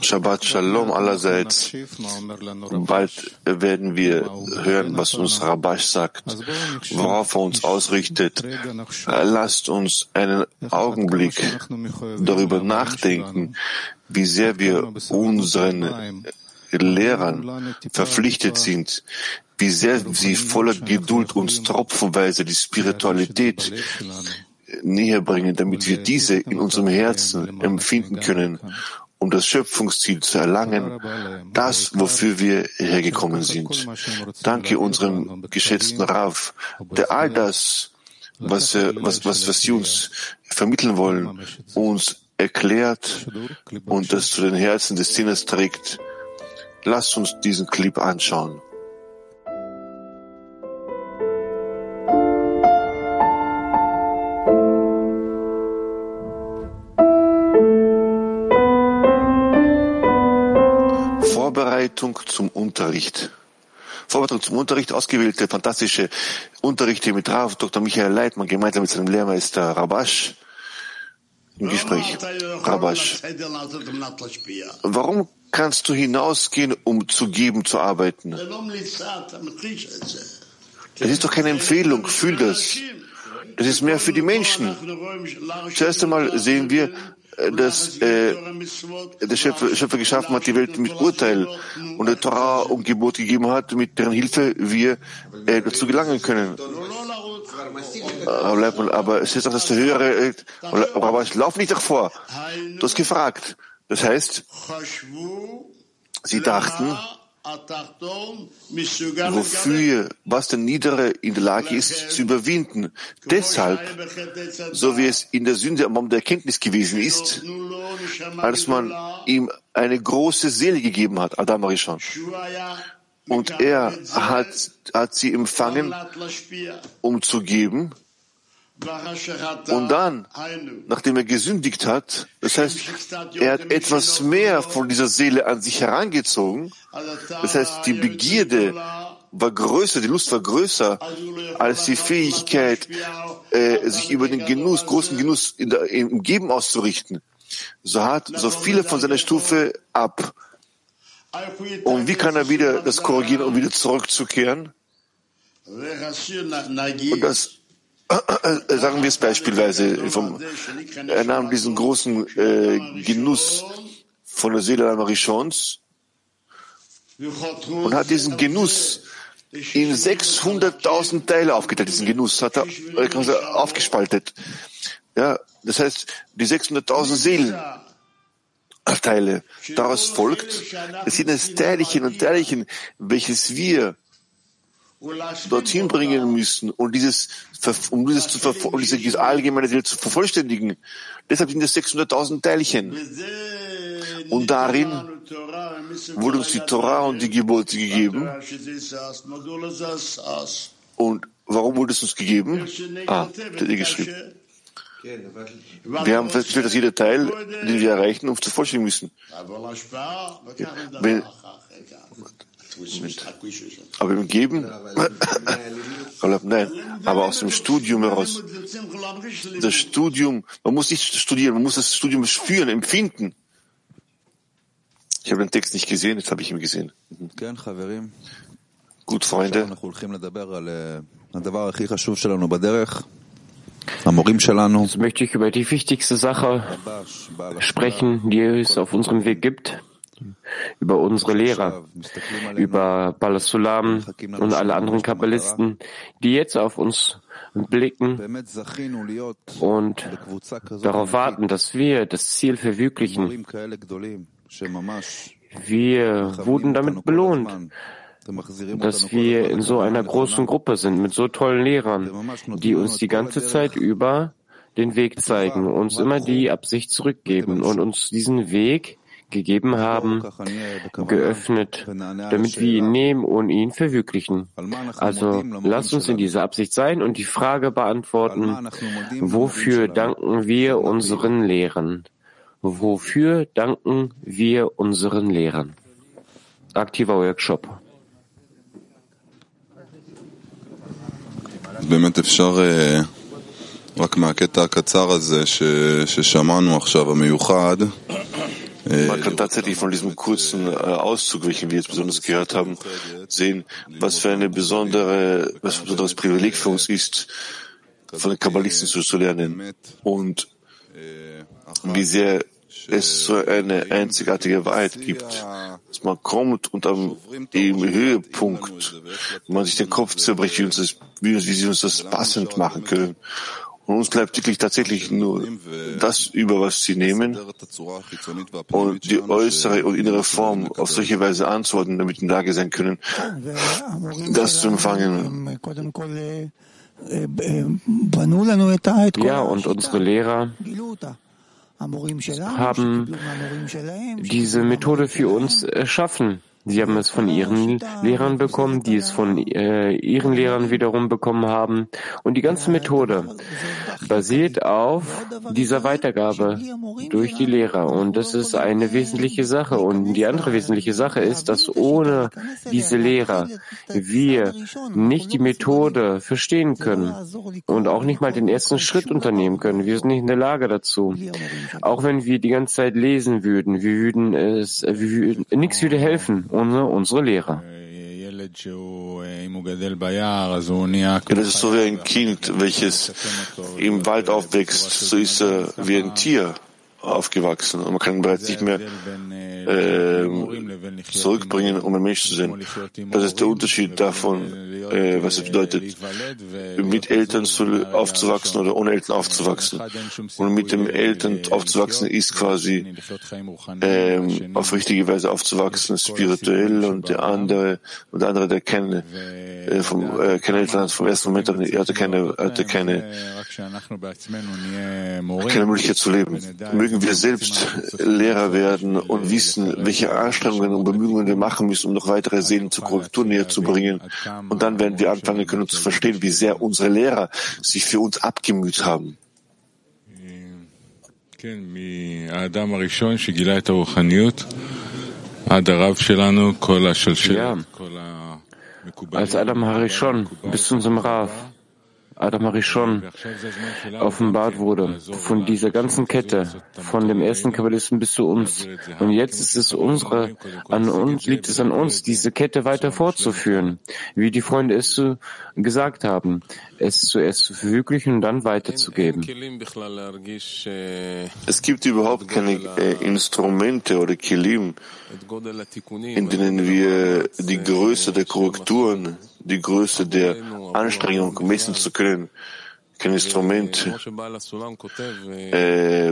Shabbat Shalom allerseits. Bald werden wir hören, was uns Rabash sagt, worauf er uns ausrichtet. Lasst uns einen Augenblick darüber nachdenken, wie sehr wir unseren Lehrern verpflichtet sind, wie sehr sie voller Geduld uns tropfenweise die Spiritualität näher bringen, damit wir diese in unserem Herzen empfinden können, um das Schöpfungsziel zu erlangen, das, wofür wir hergekommen sind. Danke unserem geschätzten Rav, der all das, was, was, was, was Sie uns vermitteln wollen, uns erklärt und das zu den Herzen des Sinners trägt. Lasst uns diesen Clip anschauen. Vorbereitung zum Unterricht. Vorbereitung zum Unterricht, ausgewählte fantastische Unterrichte mit Rav Dr. Michael Leitmann gemeinsam mit seinem Lehrmeister Rabash im Gespräch. Rabash, warum kannst du hinausgehen, um zu geben, zu arbeiten? Das ist doch keine Empfehlung, fühl das. Das ist mehr für die Menschen. Zuerst einmal sehen wir, dass äh, der Schöpfer, Schöpfer geschaffen hat, die Welt mit Urteil und der Torah um Gebot gegeben hat, mit deren Hilfe wir äh, dazu gelangen können. Aber es ist doch, dass der höhere, äh, aber ich lauf nicht davor. Du hast gefragt. Das heißt, sie dachten, wofür, was der Niedere in der Lage ist, zu überwinden. Deshalb, so wie es in der Sünde am Baum der Erkenntnis gewesen ist, als man ihm eine große Seele gegeben hat, Adam Arishon. Und er hat, hat sie empfangen, um zu geben, und dann, nachdem er gesündigt hat, das heißt, er hat etwas mehr von dieser Seele an sich herangezogen, das heißt, die Begierde war größer, die Lust war größer als die Fähigkeit, äh, sich über den Genuss, großen Genuss der, im Geben auszurichten. So hat so viele von seiner Stufe ab. Und wie kann er wieder das korrigieren, um wieder zurückzukehren? Und das sagen wir es beispielsweise, vom, er nahm diesen großen äh, Genuss von der Seele Marishons und hat diesen Genuss in 600.000 Teile aufgeteilt. Diesen Genuss hat er äh, aufgespaltet. Ja, das heißt, die 600.000 Seelenteile. Daraus folgt, es sind es Teilchen und Teilchen, welches wir dorthin bringen müssen, um dieses, um dieses, zu, um diese allgemeine Welt zu vervollständigen. Deshalb sind es 600.000 Teilchen. Und darin wurde uns die Torah und die Gebote gegeben. Und warum wurde es uns gegeben? Ah, hat er geschrieben. Wir haben festgestellt, dass jeder Teil, den wir erreichen, uns zu vollständigen müssen. Wenn, aber im Geben, nein, aber aus dem Studium heraus. Das Studium, man muss nicht studieren, man muss das Studium spüren, empfinden. Ich habe den Text nicht gesehen, jetzt habe ich ihn gesehen. Mhm. Gut, Freunde. Jetzt möchte ich über die wichtigste Sache sprechen, die es auf unserem Weg gibt über unsere Lehrer, über Balasulam und alle anderen Kabbalisten, die jetzt auf uns blicken und darauf warten, dass wir das Ziel verwirklichen. Wir wurden damit belohnt, dass wir in so einer großen Gruppe sind, mit so tollen Lehrern, die uns die ganze Zeit über den Weg zeigen, uns immer die Absicht zurückgeben und uns diesen Weg gegeben haben, geöffnet, damit wir ihn nehmen und ihn verwirklichen. Also lasst uns in dieser Absicht sein und die Frage beantworten, wofür danken wir unseren Lehrern? Wofür danken wir unseren Lehrern? Aktiver Workshop. באמת אפשר רק מהקטע הקצר הזה ששמענו עכשיו, המיוחד, man kann tatsächlich von diesem kurzen äh, Auszug, welchen wir jetzt besonders gehört haben, sehen, was für eine besondere, was für ein besonderes Privileg für uns ist, von den Kabbalisten zu, lernen und wie sehr es so eine einzigartige Wahrheit gibt, dass man kommt und am im Höhepunkt, man sich den Kopf zerbricht, wie, uns das, wie, wie sie uns das passend machen können. Und uns bleibt wirklich tatsächlich nur das über, was sie nehmen und die äußere und innere Form auf solche Weise anzuordnen, damit wir in der Lage sein können, das zu empfangen. Ja, und unsere Lehrer haben diese Methode für uns erschaffen. Sie haben es von ihren Lehrern bekommen, die es von äh, ihren Lehrern wiederum bekommen haben. Und die ganze Methode basiert auf dieser Weitergabe durch die Lehrer. Und das ist eine wesentliche Sache. Und die andere wesentliche Sache ist, dass ohne diese Lehrer wir nicht die Methode verstehen können und auch nicht mal den ersten Schritt unternehmen können. Wir sind nicht in der Lage dazu. Auch wenn wir die ganze Zeit lesen würden, wir würden es, wir würden, nichts würde helfen ohne unsere Lehrer. Das ist so wie ein Kind, welches im Wald aufwächst, so ist er wie ein Tier aufgewachsen und man kann ihn bereits nicht mehr äh, zurückbringen, um ein Mensch zu sein. Das ist der Unterschied davon, äh, was es bedeutet, mit Eltern zu, aufzuwachsen oder ohne Eltern aufzuwachsen. Und mit dem Eltern aufzuwachsen ist quasi äh, auf richtige Weise aufzuwachsen, spirituell und der andere, und der andere, der keine, äh, vom, äh, keine Eltern hat vom ersten Moment, er hatte keine, hatte keine, keine Möglichkeit zu leben. Mögen wir selbst Lehrer werden und wissen, welche Anstrengungen und Bemühungen wir machen müssen, um noch weitere Seelen zur Korrektur näher zu bringen. Und dann werden wir anfangen können zu verstehen, wie sehr unsere Lehrer sich für uns abgemüht haben. Ja, als Adam Harishon bis zu unserem Rav Adam Arishon offenbart wurde, von dieser ganzen Kette, von dem ersten Kabbalisten bis zu uns. Und jetzt ist es unsere, an uns, liegt es an uns, diese Kette weiter fortzuführen, wie die Freunde es so gesagt haben, es zuerst zu verwirklichen und dann weiterzugeben. Es gibt überhaupt keine äh, Instrumente oder Kilim, in denen wir die Größe der Korrekturen, die Größe der Anstrengung messen zu können. Kein Instrument, äh,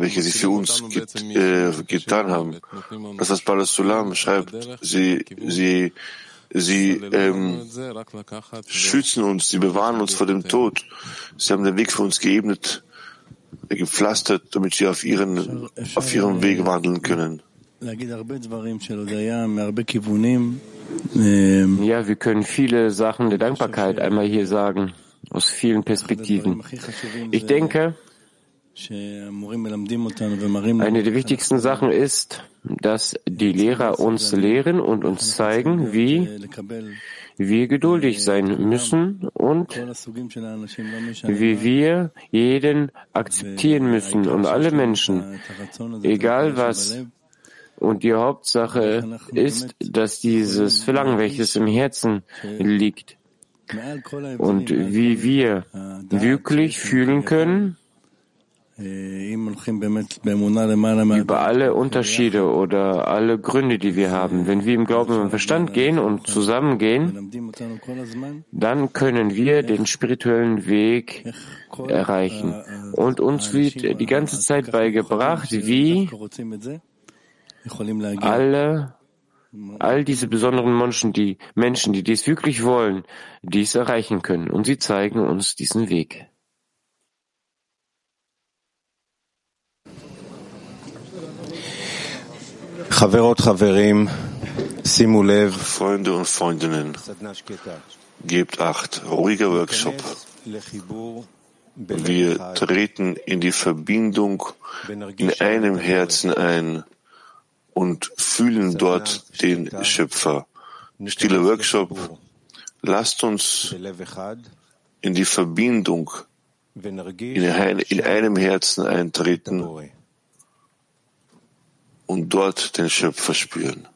welches sie für uns get, äh, getan haben. Das was Bala Sulam schreibt, sie, sie, sie ähm, schützen uns, sie bewahren uns vor dem Tod. Sie haben den Weg für uns geebnet, gepflastert, damit wir auf ihren, auf ihrem Weg wandeln können. Ja, wir können viele Sachen der Dankbarkeit einmal hier sagen, aus vielen Perspektiven. Ich denke, eine der wichtigsten Sachen ist, dass die Lehrer uns lehren und uns zeigen, wie wir geduldig sein müssen und wie wir jeden akzeptieren müssen. und alle Menschen, egal was und die Hauptsache ist, dass dieses Verlangen, welches im Herzen liegt, und wie wir wirklich fühlen können, über alle Unterschiede oder alle Gründe, die wir haben. Wenn wir im Glauben und Verstand gehen und zusammengehen, dann können wir den spirituellen Weg erreichen. Und uns wird die ganze Zeit beigebracht, wie alle, all diese besonderen Menschen, die Menschen, die dies wirklich wollen, dies erreichen können. Und sie zeigen uns diesen Weg. Freunde und Freundinnen, gebt acht, ruhiger Workshop. Wir treten in die Verbindung in einem Herzen ein und fühlen dort den Schöpfer. Stille Workshop, lasst uns in die Verbindung in einem Herzen eintreten und dort den Schöpfer spüren.